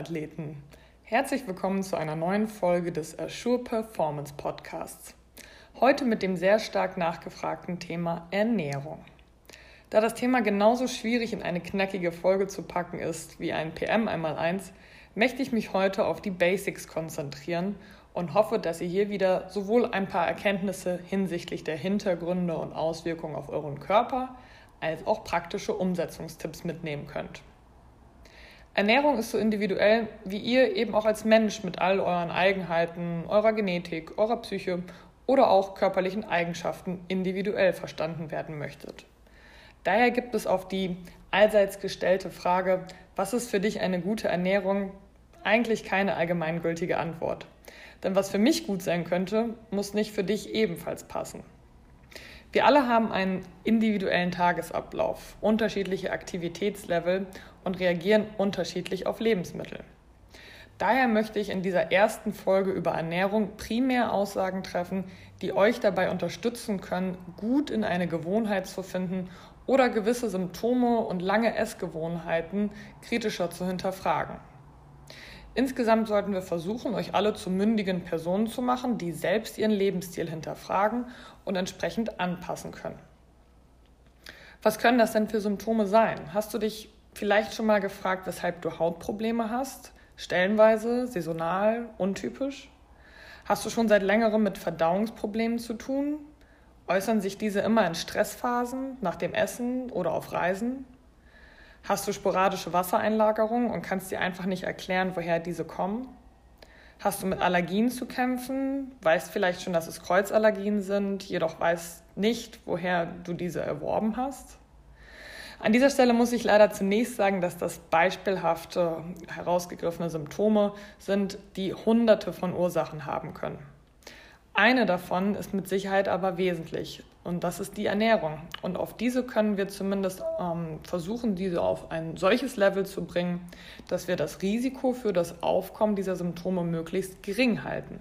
Büroathleten. Herzlich willkommen zu einer neuen Folge des Assure Performance Podcasts. Heute mit dem sehr stark nachgefragten Thema Ernährung. Da das Thema genauso schwierig in eine knackige Folge zu packen ist wie ein PM einmal eins, möchte ich mich heute auf die Basics konzentrieren und hoffe, dass ihr hier wieder sowohl ein paar Erkenntnisse hinsichtlich der Hintergründe und Auswirkungen auf euren Körper als auch praktische Umsetzungstipps mitnehmen könnt. Ernährung ist so individuell, wie ihr eben auch als Mensch mit all euren Eigenheiten, eurer Genetik, eurer Psyche oder auch körperlichen Eigenschaften individuell verstanden werden möchtet. Daher gibt es auf die allseits gestellte Frage, was ist für dich eine gute Ernährung, eigentlich keine allgemeingültige Antwort. Denn was für mich gut sein könnte, muss nicht für dich ebenfalls passen. Wir alle haben einen individuellen Tagesablauf, unterschiedliche Aktivitätslevel und reagieren unterschiedlich auf Lebensmittel. Daher möchte ich in dieser ersten Folge über Ernährung primär Aussagen treffen, die euch dabei unterstützen können, gut in eine Gewohnheit zu finden oder gewisse Symptome und lange Essgewohnheiten kritischer zu hinterfragen. Insgesamt sollten wir versuchen, euch alle zu mündigen Personen zu machen, die selbst ihren Lebensstil hinterfragen und entsprechend anpassen können. Was können das denn für Symptome sein? Hast du dich vielleicht schon mal gefragt, weshalb du Hautprobleme hast? Stellenweise, saisonal, untypisch? Hast du schon seit längerem mit Verdauungsproblemen zu tun? Äußern sich diese immer in Stressphasen, nach dem Essen oder auf Reisen? Hast du sporadische Wassereinlagerungen und kannst dir einfach nicht erklären, woher diese kommen? Hast du mit Allergien zu kämpfen? Weißt vielleicht schon, dass es Kreuzallergien sind, jedoch weißt nicht, woher du diese erworben hast? An dieser Stelle muss ich leider zunächst sagen, dass das beispielhafte, herausgegriffene Symptome sind, die hunderte von Ursachen haben können. Eine davon ist mit Sicherheit aber wesentlich und das ist die Ernährung. Und auf diese können wir zumindest ähm, versuchen, diese auf ein solches Level zu bringen, dass wir das Risiko für das Aufkommen dieser Symptome möglichst gering halten.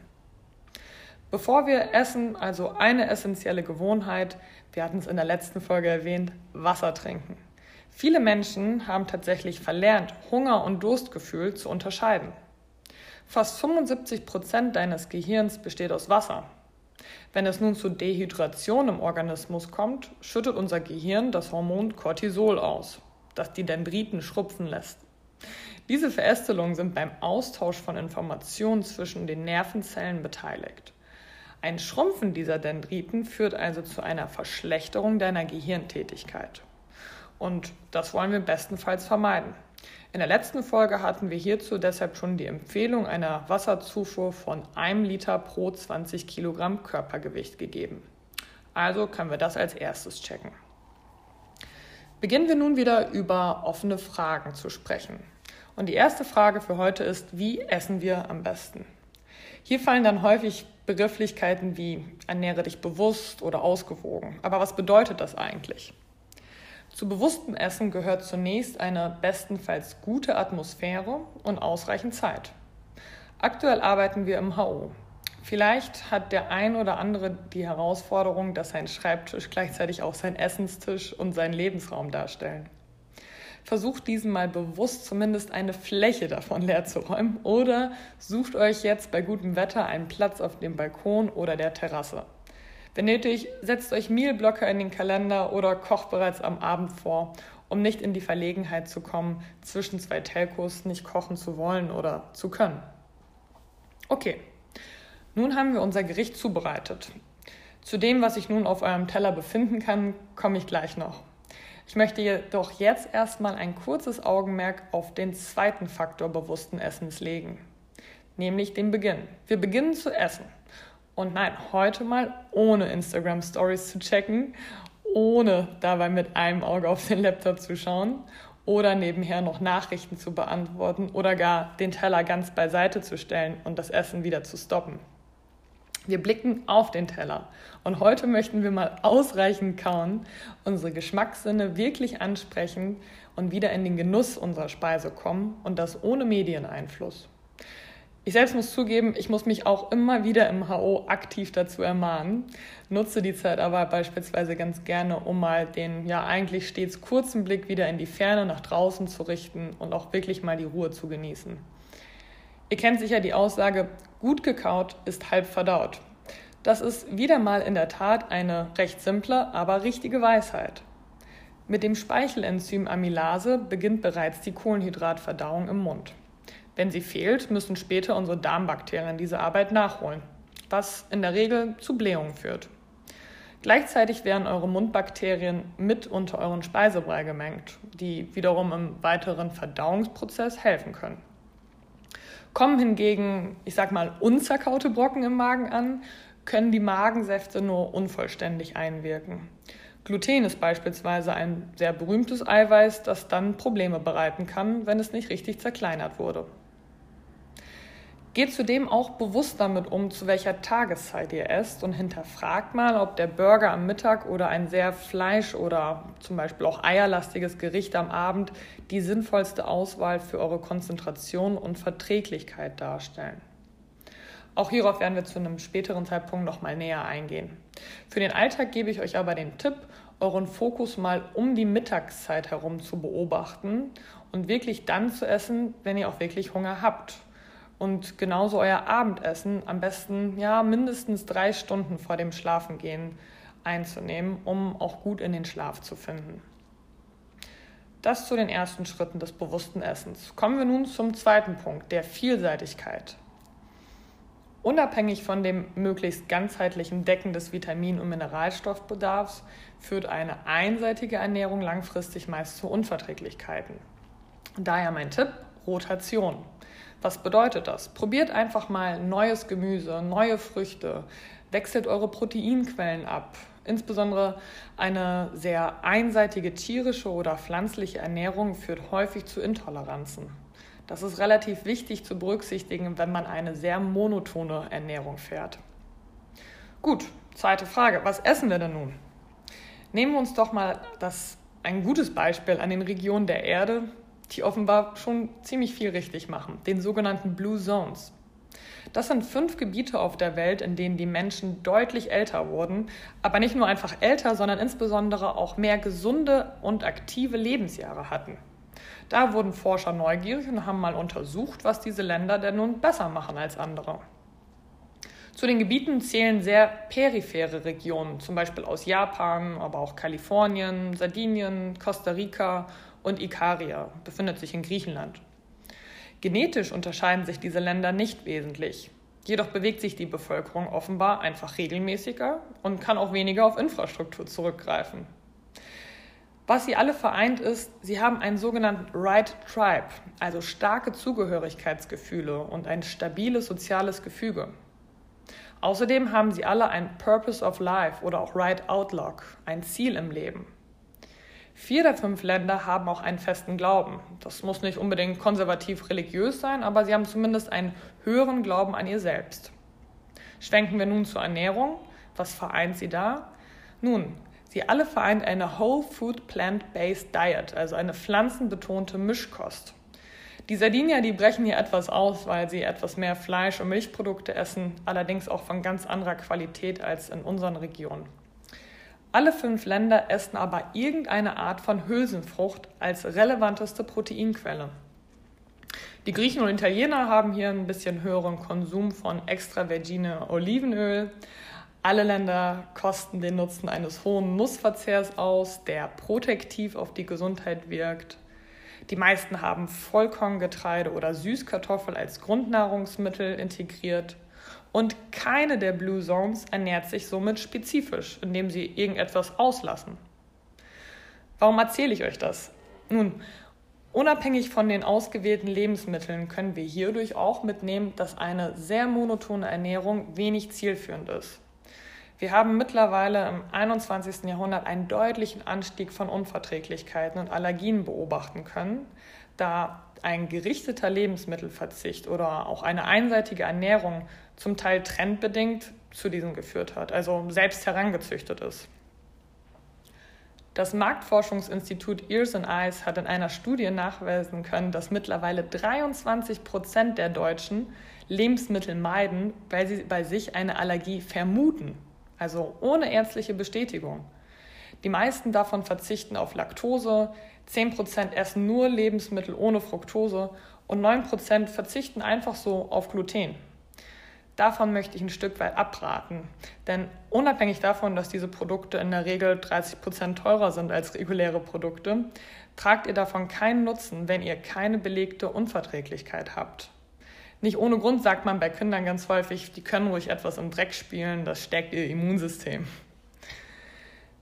Bevor wir essen, also eine essentielle Gewohnheit, wir hatten es in der letzten Folge erwähnt, Wasser trinken. Viele Menschen haben tatsächlich verlernt, Hunger und Durstgefühl zu unterscheiden. Fast 75 Prozent deines Gehirns besteht aus Wasser. Wenn es nun zu Dehydration im Organismus kommt, schüttet unser Gehirn das Hormon Cortisol aus, das die Dendriten schrupfen lässt. Diese Verästelungen sind beim Austausch von Informationen zwischen den Nervenzellen beteiligt. Ein Schrumpfen dieser Dendriten führt also zu einer Verschlechterung deiner Gehirntätigkeit. Und das wollen wir bestenfalls vermeiden. In der letzten Folge hatten wir hierzu deshalb schon die Empfehlung einer Wasserzufuhr von einem Liter pro 20 Kilogramm Körpergewicht gegeben. Also können wir das als erstes checken. Beginnen wir nun wieder über offene Fragen zu sprechen. Und die erste Frage für heute ist, wie essen wir am besten? Hier fallen dann häufig Begrifflichkeiten wie ernähre dich bewusst oder ausgewogen. Aber was bedeutet das eigentlich? Zu bewusstem Essen gehört zunächst eine bestenfalls gute Atmosphäre und ausreichend Zeit. Aktuell arbeiten wir im HO. Vielleicht hat der ein oder andere die Herausforderung, dass sein Schreibtisch gleichzeitig auch sein Essenstisch und sein Lebensraum darstellen. Versucht diesen mal bewusst zumindest eine Fläche davon leer zu räumen oder sucht euch jetzt bei gutem Wetter einen Platz auf dem Balkon oder der Terrasse. Wenn nötig, setzt euch Mealblocker in den Kalender oder kocht bereits am Abend vor, um nicht in die Verlegenheit zu kommen, zwischen zwei Telcos nicht kochen zu wollen oder zu können. Okay, nun haben wir unser Gericht zubereitet. Zu dem, was sich nun auf eurem Teller befinden kann, komme ich gleich noch. Ich möchte jedoch jetzt erstmal ein kurzes Augenmerk auf den zweiten Faktor bewussten Essens legen, nämlich den Beginn. Wir beginnen zu essen. Und nein, heute mal ohne Instagram Stories zu checken, ohne dabei mit einem Auge auf den Laptop zu schauen oder nebenher noch Nachrichten zu beantworten oder gar den Teller ganz beiseite zu stellen und das Essen wieder zu stoppen. Wir blicken auf den Teller und heute möchten wir mal ausreichend kauen, unsere Geschmackssinne wirklich ansprechen und wieder in den Genuss unserer Speise kommen und das ohne Medieneinfluss. Ich selbst muss zugeben, ich muss mich auch immer wieder im HO aktiv dazu ermahnen, nutze die Zeit aber beispielsweise ganz gerne, um mal den ja eigentlich stets kurzen Blick wieder in die Ferne nach draußen zu richten und auch wirklich mal die Ruhe zu genießen. Ihr kennt sicher die Aussage, gut gekaut ist halb verdaut. Das ist wieder mal in der Tat eine recht simple, aber richtige Weisheit. Mit dem Speichelenzym Amylase beginnt bereits die Kohlenhydratverdauung im Mund. Wenn sie fehlt, müssen später unsere Darmbakterien diese Arbeit nachholen, was in der Regel zu Blähungen führt. Gleichzeitig werden eure Mundbakterien mit unter euren Speisebrei gemengt, die wiederum im weiteren Verdauungsprozess helfen können. Kommen hingegen, ich sag mal, unzerkaute Brocken im Magen an, können die Magensäfte nur unvollständig einwirken. Gluten ist beispielsweise ein sehr berühmtes Eiweiß, das dann Probleme bereiten kann, wenn es nicht richtig zerkleinert wurde. Geht zudem auch bewusst damit um, zu welcher Tageszeit ihr esst und hinterfragt mal, ob der Burger am Mittag oder ein sehr fleisch- oder zum Beispiel auch eierlastiges Gericht am Abend die sinnvollste Auswahl für eure Konzentration und Verträglichkeit darstellen. Auch hierauf werden wir zu einem späteren Zeitpunkt noch mal näher eingehen. Für den Alltag gebe ich euch aber den Tipp, euren Fokus mal um die Mittagszeit herum zu beobachten und wirklich dann zu essen, wenn ihr auch wirklich Hunger habt und genauso euer Abendessen am besten ja mindestens drei Stunden vor dem Schlafengehen einzunehmen, um auch gut in den Schlaf zu finden. Das zu den ersten Schritten des bewussten Essens. Kommen wir nun zum zweiten Punkt, der Vielseitigkeit. Unabhängig von dem möglichst ganzheitlichen Decken des Vitamin- und Mineralstoffbedarfs führt eine einseitige Ernährung langfristig meist zu Unverträglichkeiten. Daher mein Tipp, Rotation. Was bedeutet das? Probiert einfach mal neues Gemüse, neue Früchte, wechselt eure Proteinquellen ab. Insbesondere eine sehr einseitige tierische oder pflanzliche Ernährung führt häufig zu Intoleranzen. Das ist relativ wichtig zu berücksichtigen, wenn man eine sehr monotone Ernährung fährt. Gut, zweite Frage. Was essen wir denn nun? Nehmen wir uns doch mal das, ein gutes Beispiel an den Regionen der Erde, die offenbar schon ziemlich viel richtig machen, den sogenannten Blue Zones. Das sind fünf Gebiete auf der Welt, in denen die Menschen deutlich älter wurden, aber nicht nur einfach älter, sondern insbesondere auch mehr gesunde und aktive Lebensjahre hatten. Da wurden Forscher neugierig und haben mal untersucht, was diese Länder denn nun besser machen als andere. Zu den Gebieten zählen sehr periphere Regionen, zum Beispiel aus Japan, aber auch Kalifornien, Sardinien, Costa Rica und Ikaria befindet sich in Griechenland. Genetisch unterscheiden sich diese Länder nicht wesentlich. Jedoch bewegt sich die Bevölkerung offenbar einfach regelmäßiger und kann auch weniger auf Infrastruktur zurückgreifen. Was sie alle vereint ist, sie haben einen sogenannten Right Tribe, also starke Zugehörigkeitsgefühle und ein stabiles soziales Gefüge. Außerdem haben sie alle ein Purpose of Life oder auch Right Outlook, ein Ziel im Leben. Vier der fünf Länder haben auch einen festen Glauben. Das muss nicht unbedingt konservativ religiös sein, aber sie haben zumindest einen höheren Glauben an ihr selbst. Schwenken wir nun zur Ernährung. Was vereint sie da? Nun, sie alle vereint eine Whole Food Plant-Based Diet, also eine pflanzenbetonte Mischkost. Die Sardinier, die brechen hier etwas aus, weil sie etwas mehr Fleisch und Milchprodukte essen, allerdings auch von ganz anderer Qualität als in unseren Regionen. Alle fünf Länder essen aber irgendeine Art von Hülsenfrucht als relevanteste Proteinquelle. Die Griechen und Italiener haben hier ein bisschen höheren Konsum von extra vergine Olivenöl. Alle Länder kosten den Nutzen eines hohen Nussverzehrs aus, der protektiv auf die Gesundheit wirkt. Die meisten haben Vollkorngetreide oder Süßkartoffel als Grundnahrungsmittel integriert. Und keine der Blue Zones ernährt sich somit spezifisch, indem sie irgendetwas auslassen. Warum erzähle ich euch das? Nun, unabhängig von den ausgewählten Lebensmitteln können wir hierdurch auch mitnehmen, dass eine sehr monotone Ernährung wenig zielführend ist. Wir haben mittlerweile im 21. Jahrhundert einen deutlichen Anstieg von Unverträglichkeiten und Allergien beobachten können, da ein gerichteter Lebensmittelverzicht oder auch eine einseitige Ernährung zum Teil trendbedingt zu diesem geführt hat, also selbst herangezüchtet ist. Das Marktforschungsinstitut Ears and Eyes hat in einer Studie nachweisen können, dass mittlerweile 23 Prozent der Deutschen Lebensmittel meiden, weil sie bei sich eine Allergie vermuten, also ohne ärztliche Bestätigung. Die meisten davon verzichten auf Laktose, 10 Prozent essen nur Lebensmittel ohne Fructose und 9 Prozent verzichten einfach so auf Gluten. Davon möchte ich ein Stück weit abraten, denn unabhängig davon, dass diese Produkte in der Regel 30 Prozent teurer sind als reguläre Produkte, tragt ihr davon keinen Nutzen, wenn ihr keine belegte Unverträglichkeit habt. Nicht ohne Grund sagt man bei Kindern ganz häufig, die können ruhig etwas im Dreck spielen, das stärkt ihr Immunsystem.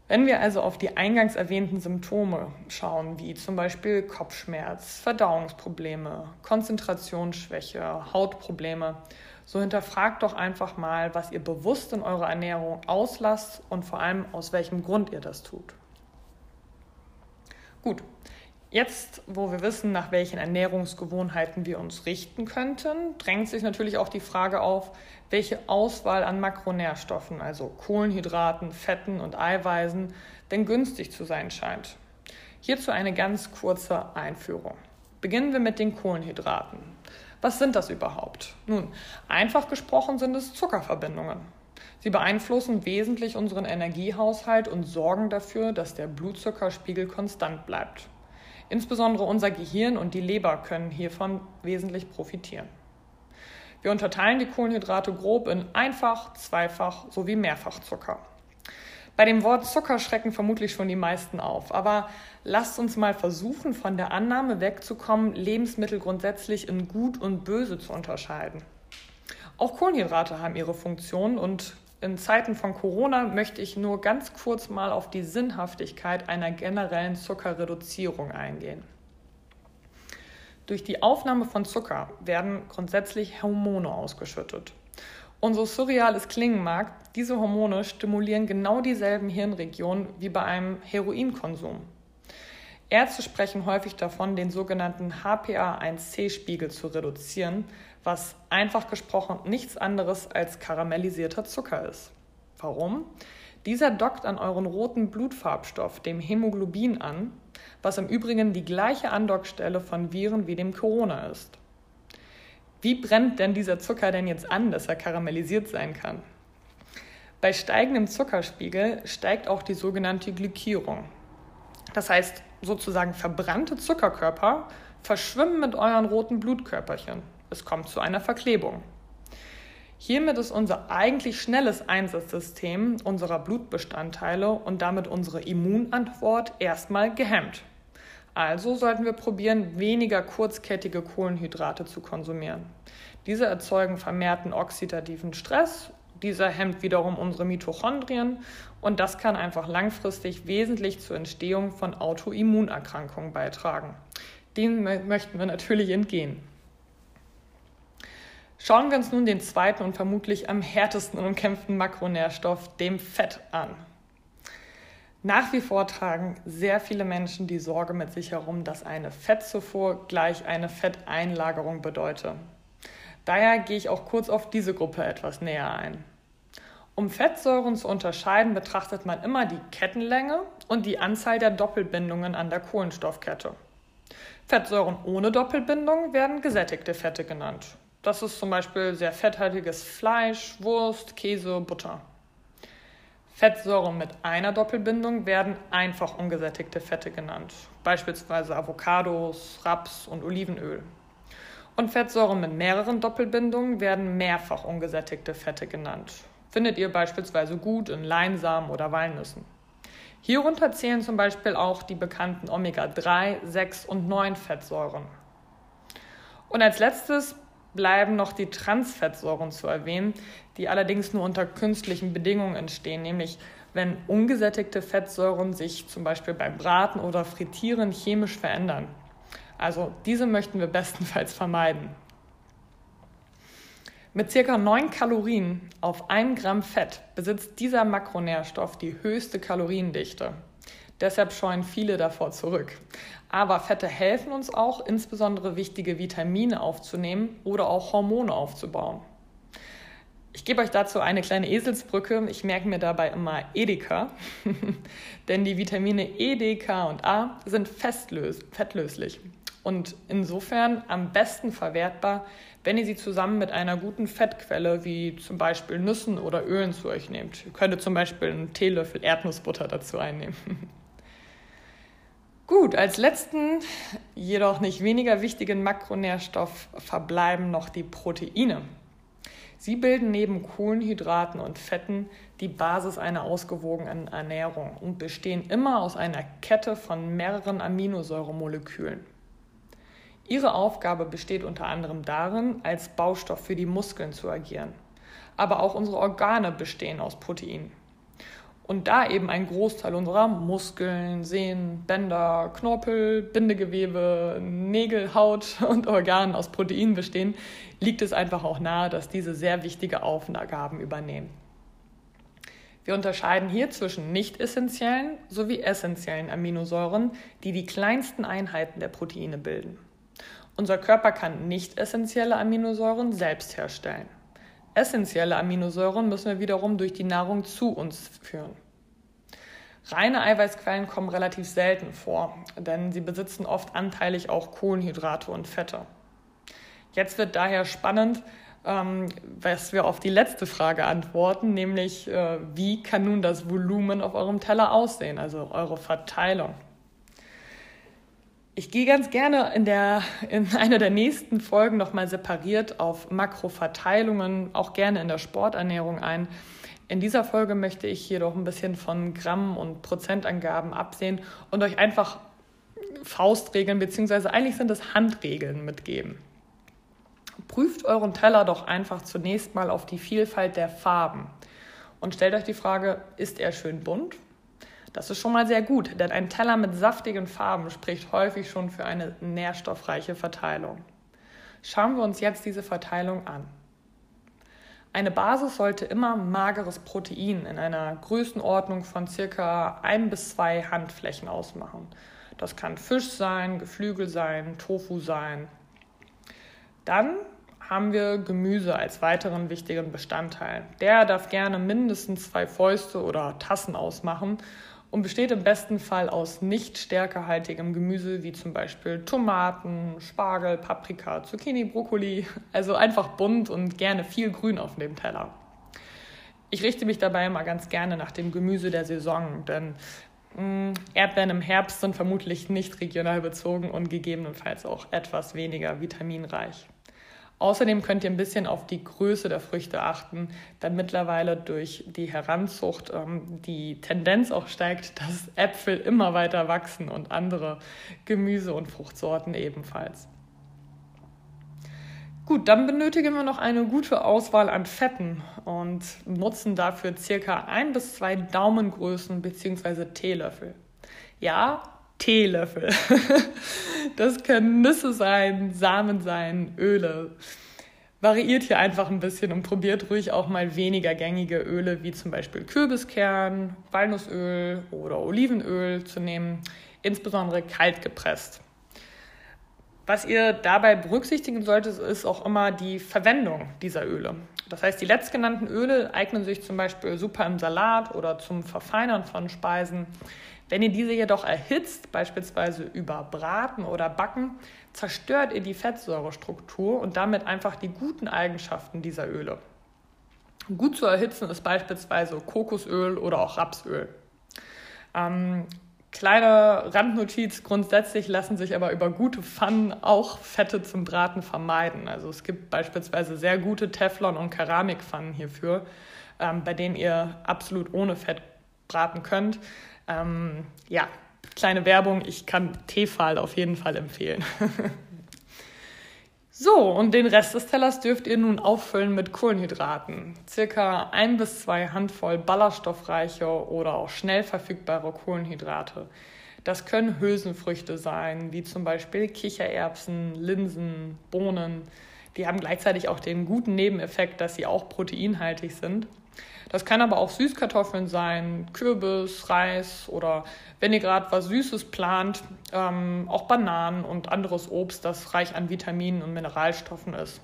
Wenn wir also auf die eingangs erwähnten Symptome schauen, wie zum Beispiel Kopfschmerz, Verdauungsprobleme, Konzentrationsschwäche, Hautprobleme, so hinterfragt doch einfach mal, was ihr bewusst in eurer Ernährung auslasst und vor allem aus welchem Grund ihr das tut. Gut, Jetzt, wo wir wissen, nach welchen Ernährungsgewohnheiten wir uns richten könnten, drängt sich natürlich auch die Frage auf, welche Auswahl an Makronährstoffen, also Kohlenhydraten, Fetten und Eiweißen, denn günstig zu sein scheint. Hierzu eine ganz kurze Einführung. Beginnen wir mit den Kohlenhydraten. Was sind das überhaupt? Nun, einfach gesprochen sind es Zuckerverbindungen. Sie beeinflussen wesentlich unseren Energiehaushalt und sorgen dafür, dass der Blutzuckerspiegel konstant bleibt. Insbesondere unser Gehirn und die Leber können hiervon wesentlich profitieren. Wir unterteilen die Kohlenhydrate grob in Einfach-, Zweifach- sowie Mehrfachzucker. Bei dem Wort Zucker schrecken vermutlich schon die meisten auf, aber lasst uns mal versuchen, von der Annahme wegzukommen, Lebensmittel grundsätzlich in gut und böse zu unterscheiden. Auch Kohlenhydrate haben ihre Funktion und in Zeiten von Corona möchte ich nur ganz kurz mal auf die Sinnhaftigkeit einer generellen Zuckerreduzierung eingehen. Durch die Aufnahme von Zucker werden grundsätzlich Hormone ausgeschüttet. Und so surreal es klingen mag, diese Hormone stimulieren genau dieselben Hirnregionen wie bei einem Heroinkonsum. Ärzte sprechen häufig davon, den sogenannten HPA1C-Spiegel zu reduzieren, was einfach gesprochen nichts anderes als karamellisierter Zucker ist. Warum? Dieser dockt an euren roten Blutfarbstoff, dem Hämoglobin, an, was im Übrigen die gleiche Andockstelle von Viren wie dem Corona ist. Wie brennt denn dieser Zucker denn jetzt an, dass er karamellisiert sein kann? Bei steigendem Zuckerspiegel steigt auch die sogenannte Glykierung. Das heißt, sozusagen verbrannte Zuckerkörper verschwimmen mit euren roten Blutkörperchen. Es kommt zu einer Verklebung. Hiermit ist unser eigentlich schnelles Einsatzsystem unserer Blutbestandteile und damit unsere Immunantwort erstmal gehemmt. Also sollten wir probieren, weniger kurzkettige Kohlenhydrate zu konsumieren. Diese erzeugen vermehrten oxidativen Stress, dieser hemmt wiederum unsere Mitochondrien und das kann einfach langfristig wesentlich zur Entstehung von Autoimmunerkrankungen beitragen. Dem möchten wir natürlich entgehen. Schauen wir uns nun den zweiten und vermutlich am härtesten umkämpften Makronährstoff, dem Fett, an. Nach wie vor tragen sehr viele Menschen die Sorge mit sich herum, dass eine Fettzufuhr gleich eine Fetteinlagerung bedeutet. Daher gehe ich auch kurz auf diese Gruppe etwas näher ein. Um Fettsäuren zu unterscheiden, betrachtet man immer die Kettenlänge und die Anzahl der Doppelbindungen an der Kohlenstoffkette. Fettsäuren ohne Doppelbindung werden gesättigte Fette genannt. Das ist zum Beispiel sehr fetthaltiges Fleisch, Wurst, Käse, Butter. Fettsäuren mit einer Doppelbindung werden einfach ungesättigte Fette genannt, beispielsweise Avocados, Raps und Olivenöl. Und Fettsäuren mit mehreren Doppelbindungen werden mehrfach ungesättigte Fette genannt. Findet ihr beispielsweise gut in Leinsamen oder Walnüssen. Hierunter zählen zum Beispiel auch die bekannten Omega-3, 6 und 9 Fettsäuren. Und als letztes bleiben noch die Transfettsäuren zu erwähnen, die allerdings nur unter künstlichen Bedingungen entstehen, nämlich wenn ungesättigte Fettsäuren sich zum Beispiel beim Braten oder Frittieren chemisch verändern. Also diese möchten wir bestenfalls vermeiden. Mit ca. 9 Kalorien auf 1 Gramm Fett besitzt dieser Makronährstoff die höchste Kaloriendichte. Deshalb scheuen viele davor zurück. Aber Fette helfen uns auch, insbesondere wichtige Vitamine aufzunehmen oder auch Hormone aufzubauen. Ich gebe euch dazu eine kleine Eselsbrücke. Ich merke mir dabei immer Edeka, denn die Vitamine E, D, K und A sind fettlöslich und insofern am besten verwertbar, wenn ihr sie zusammen mit einer guten Fettquelle wie zum Beispiel Nüssen oder Ölen zu euch nehmt. Ihr könntet zum Beispiel einen Teelöffel Erdnussbutter dazu einnehmen. Gut, als letzten, jedoch nicht weniger wichtigen Makronährstoff verbleiben noch die Proteine. Sie bilden neben Kohlenhydraten und Fetten die Basis einer ausgewogenen Ernährung und bestehen immer aus einer Kette von mehreren Aminosäuremolekülen. Ihre Aufgabe besteht unter anderem darin, als Baustoff für die Muskeln zu agieren. Aber auch unsere Organe bestehen aus Proteinen. Und da eben ein Großteil unserer Muskeln, Sehnen, Bänder, Knorpel, Bindegewebe, Nägel, Haut und Organen aus Proteinen bestehen, liegt es einfach auch nahe, dass diese sehr wichtige Aufgaben übernehmen. Wir unterscheiden hier zwischen nicht essentiellen sowie essentiellen Aminosäuren, die die kleinsten Einheiten der Proteine bilden. Unser Körper kann nicht essentielle Aminosäuren selbst herstellen. Essentielle Aminosäuren müssen wir wiederum durch die Nahrung zu uns führen. Reine Eiweißquellen kommen relativ selten vor, denn sie besitzen oft anteilig auch Kohlenhydrate und Fette. Jetzt wird daher spannend, ähm, was wir auf die letzte Frage antworten, nämlich äh, wie kann nun das Volumen auf eurem Teller aussehen, also eure Verteilung. Ich gehe ganz gerne in, der, in einer der nächsten Folgen nochmal separiert auf Makroverteilungen, auch gerne in der Sporternährung ein. In dieser Folge möchte ich jedoch ein bisschen von Gramm- und Prozentangaben absehen und euch einfach Faustregeln beziehungsweise eigentlich sind es Handregeln mitgeben. Prüft euren Teller doch einfach zunächst mal auf die Vielfalt der Farben und stellt euch die Frage, ist er schön bunt das ist schon mal sehr gut, denn ein Teller mit saftigen Farben spricht häufig schon für eine nährstoffreiche Verteilung. Schauen wir uns jetzt diese Verteilung an. Eine Basis sollte immer mageres Protein in einer Größenordnung von circa ein bis zwei Handflächen ausmachen. Das kann Fisch sein, Geflügel sein, Tofu sein. Dann haben wir Gemüse als weiteren wichtigen Bestandteil. Der darf gerne mindestens zwei Fäuste oder Tassen ausmachen und besteht im besten Fall aus nicht stärkehaltigem Gemüse wie zum Beispiel Tomaten, Spargel, Paprika, Zucchini, Brokkoli. Also einfach bunt und gerne viel Grün auf dem Teller. Ich richte mich dabei immer ganz gerne nach dem Gemüse der Saison, denn mh, mm, Erdbeeren im Herbst sind vermutlich nicht regional bezogen und gegebenenfalls auch etwas weniger vitaminreich. Außerdem könnt ihr ein bisschen auf die Größe der Früchte achten, da mittlerweile durch die Heranzucht ähm, die Tendenz auch steigt, dass Äpfel immer weiter wachsen und andere Gemüse- und Fruchtsorten ebenfalls. Gut, dann benötigen wir noch eine gute Auswahl an Fetten und nutzen dafür circa ein bis zwei Daumengrößen bzw. Teelöffel. Ja, Teelöffel. Das können Nüsse sein, Samen sein, Öle. Variiert hier einfach ein bisschen und probiert ruhig auch mal weniger gängige Öle wie zum Beispiel Kürbiskern, Walnussöl oder Olivenöl zu nehmen, insbesondere kalt gepresst. Was ihr dabei berücksichtigen solltet, ist auch immer die Verwendung dieser Öle. Das heißt, die letztgenannten Öle eignen sich zum Beispiel super im Salat oder zum Verfeinern von Speisen. Wenn ihr diese jedoch erhitzt, beispielsweise über Braten oder Backen, zerstört ihr die Fettsäurestruktur und damit einfach die guten Eigenschaften dieser Öle. Gut zu erhitzen ist beispielsweise Kokosöl oder auch Rapsöl. Ähm, kleine Randnotiz, grundsätzlich lassen sich aber über gute Pfannen auch Fette zum Braten vermeiden. Also es gibt beispielsweise sehr gute Teflon- und Keramikpfannen hierfür, ähm, bei denen ihr absolut ohne Fett braten könnt. Ähm, ja, kleine Werbung, ich kann Tefal auf jeden Fall empfehlen. so, und den Rest des Tellers dürft ihr nun auffüllen mit Kohlenhydraten. Circa ein bis zwei Handvoll ballaststoffreiche oder auch schnell verfügbare Kohlenhydrate. Das können Hülsenfrüchte sein, wie zum Beispiel Kichererbsen, Linsen, Bohnen. Die haben gleichzeitig auch den guten Nebeneffekt, dass sie auch proteinhaltig sind. Das kann aber auch Süßkartoffeln sein, Kürbis, Reis oder wenn ihr gerade was Süßes plant, ähm, auch Bananen und anderes Obst, das reich an Vitaminen und Mineralstoffen ist.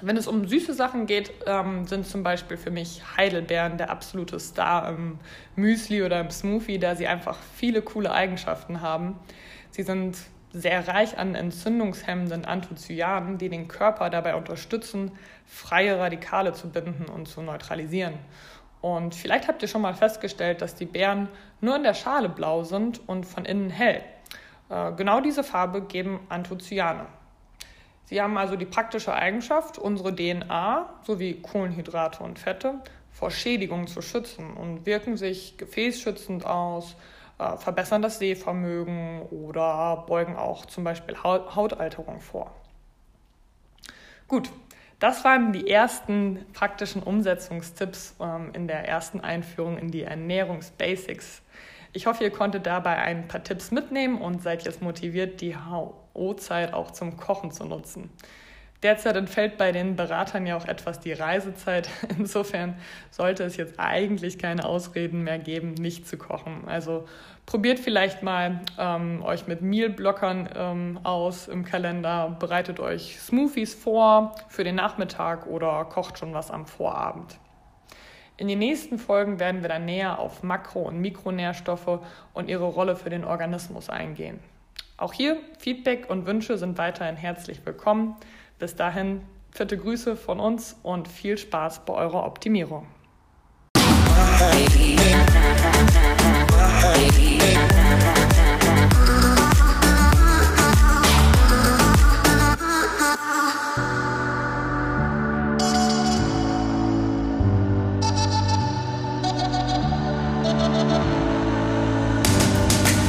Wenn es um süße Sachen geht, ähm, sind zum Beispiel für mich Heidelbeeren der absolute Star im Müsli oder im Smoothie, da sie einfach viele coole Eigenschaften haben. Sie sind sehr reich an entzündungshemmenden Anthocyanen, die den Körper dabei unterstützen, freie Radikale zu binden und zu neutralisieren. Und vielleicht habt ihr schon mal festgestellt, dass die Beeren nur in der Schale blau sind und von innen hell. Äh, genau diese Farbe geben Anthocyane. Sie haben also die praktische Eigenschaft, unsere DNA sowie Kohlenhydrate und Fette vor Schädigungen zu schützen und wirken sich gefäßschützend aus, äh, verbessern das Sehvermögen oder beugen auch zum Beispiel Hautalterung vor. Gut, das waren die ersten praktischen Umsetzungstipps ähm, in der ersten Einführung in die Ernährungsbasics. Ich hoffe, ihr konntet dabei ein paar Tipps mitnehmen und seid jetzt motiviert, die HO-Zeit auch zum Kochen zu nutzen. Derzeit entfällt bei den Beratern ja auch etwas die Reisezeit. Insofern sollte es jetzt eigentlich keine Ausreden mehr geben, nicht zu kochen. Also probiert vielleicht mal ähm, euch mit Mealblockern ähm, aus im Kalender, bereitet euch Smoothies vor für den Nachmittag oder kocht schon was am Vorabend. In den nächsten Folgen werden wir dann näher auf Makro- und Mikronährstoffe und ihre Rolle für den Organismus eingehen. Auch hier Feedback und Wünsche sind weiterhin herzlich willkommen. Bis dahin, vierte Grüße von uns und viel Spaß bei eurer Optimierung. Baby.